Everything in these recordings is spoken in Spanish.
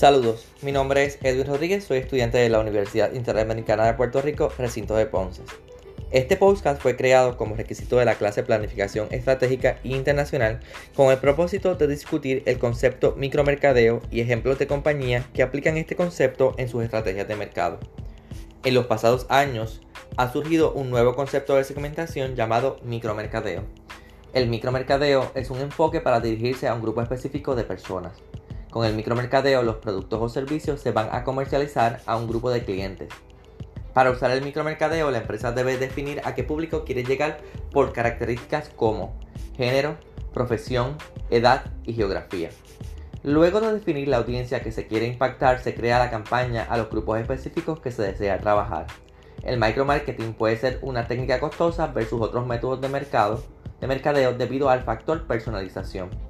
Saludos, mi nombre es Edwin Rodríguez, soy estudiante de la Universidad Interamericana de Puerto Rico, recinto de Ponce. Este podcast fue creado como requisito de la clase Planificación Estratégica Internacional con el propósito de discutir el concepto micromercadeo y ejemplos de compañías que aplican este concepto en sus estrategias de mercado. En los pasados años ha surgido un nuevo concepto de segmentación llamado micromercadeo. El micromercadeo es un enfoque para dirigirse a un grupo específico de personas. Con el micromercadeo los productos o servicios se van a comercializar a un grupo de clientes. Para usar el micromercadeo la empresa debe definir a qué público quiere llegar por características como género, profesión, edad y geografía. Luego de definir la audiencia que se quiere impactar, se crea la campaña a los grupos específicos que se desea trabajar. El micromarketing puede ser una técnica costosa versus otros métodos de mercado, de mercadeo debido al factor personalización.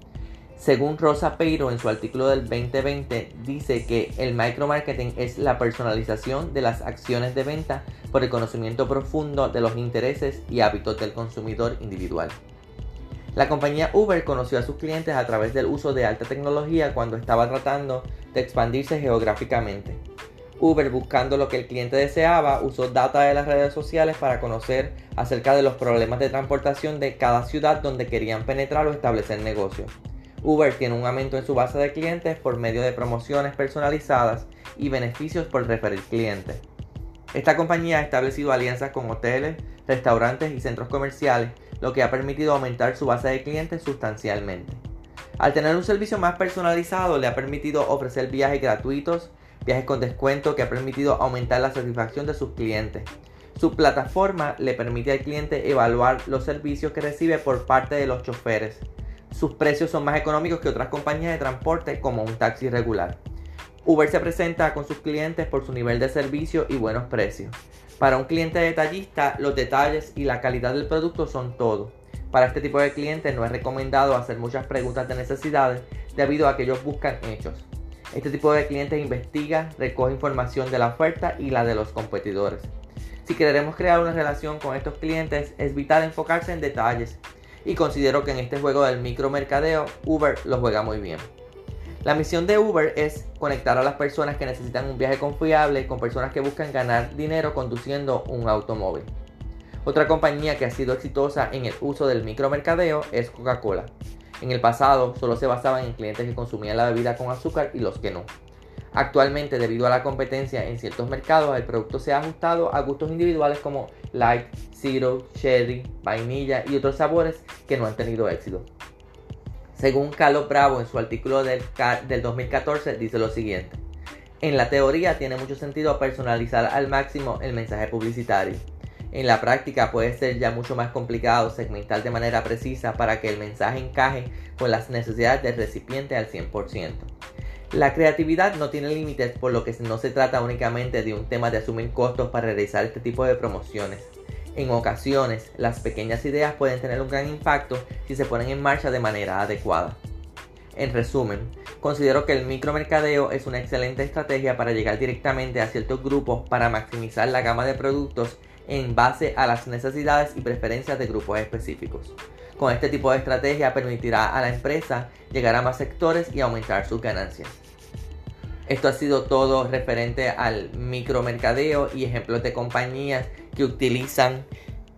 Según Rosa Peiro en su artículo del 2020, dice que el micromarketing es la personalización de las acciones de venta por el conocimiento profundo de los intereses y hábitos del consumidor individual. La compañía Uber conoció a sus clientes a través del uso de alta tecnología cuando estaba tratando de expandirse geográficamente. Uber, buscando lo que el cliente deseaba, usó data de las redes sociales para conocer acerca de los problemas de transportación de cada ciudad donde querían penetrar o establecer negocios. Uber tiene un aumento en su base de clientes por medio de promociones personalizadas y beneficios por referir clientes. Esta compañía ha establecido alianzas con hoteles, restaurantes y centros comerciales, lo que ha permitido aumentar su base de clientes sustancialmente. Al tener un servicio más personalizado, le ha permitido ofrecer viajes gratuitos, viajes con descuento que ha permitido aumentar la satisfacción de sus clientes. Su plataforma le permite al cliente evaluar los servicios que recibe por parte de los choferes, sus precios son más económicos que otras compañías de transporte como un taxi regular. Uber se presenta con sus clientes por su nivel de servicio y buenos precios. Para un cliente detallista, los detalles y la calidad del producto son todo. Para este tipo de clientes no es recomendado hacer muchas preguntas de necesidades debido a que ellos buscan hechos. Este tipo de clientes investiga, recoge información de la oferta y la de los competidores. Si queremos crear una relación con estos clientes, es vital enfocarse en detalles y considero que en este juego del micromercadeo Uber lo juega muy bien. La misión de Uber es conectar a las personas que necesitan un viaje confiable con personas que buscan ganar dinero conduciendo un automóvil. Otra compañía que ha sido exitosa en el uso del micromercadeo es Coca-Cola. En el pasado solo se basaban en clientes que consumían la bebida con azúcar y los que no. Actualmente, debido a la competencia en ciertos mercados, el producto se ha ajustado a gustos individuales como light, zero, cherry, vainilla y otros sabores que no han tenido éxito. Según Carlos Bravo en su artículo del, del 2014 dice lo siguiente. En la teoría tiene mucho sentido personalizar al máximo el mensaje publicitario. En la práctica puede ser ya mucho más complicado segmentar de manera precisa para que el mensaje encaje con las necesidades del recipiente al 100%. La creatividad no tiene límites por lo que no se trata únicamente de un tema de asumir costos para realizar este tipo de promociones. En ocasiones, las pequeñas ideas pueden tener un gran impacto si se ponen en marcha de manera adecuada. En resumen, considero que el micromercadeo es una excelente estrategia para llegar directamente a ciertos grupos para maximizar la gama de productos en base a las necesidades y preferencias de grupos específicos. Con este tipo de estrategia permitirá a la empresa llegar a más sectores y aumentar sus ganancias. Esto ha sido todo referente al micromercadeo y ejemplos de compañías que utilizan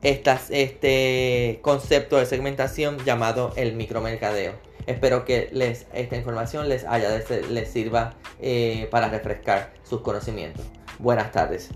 este concepto de segmentación llamado el micromercadeo. Espero que esta información les, haya, les sirva eh, para refrescar sus conocimientos. Buenas tardes.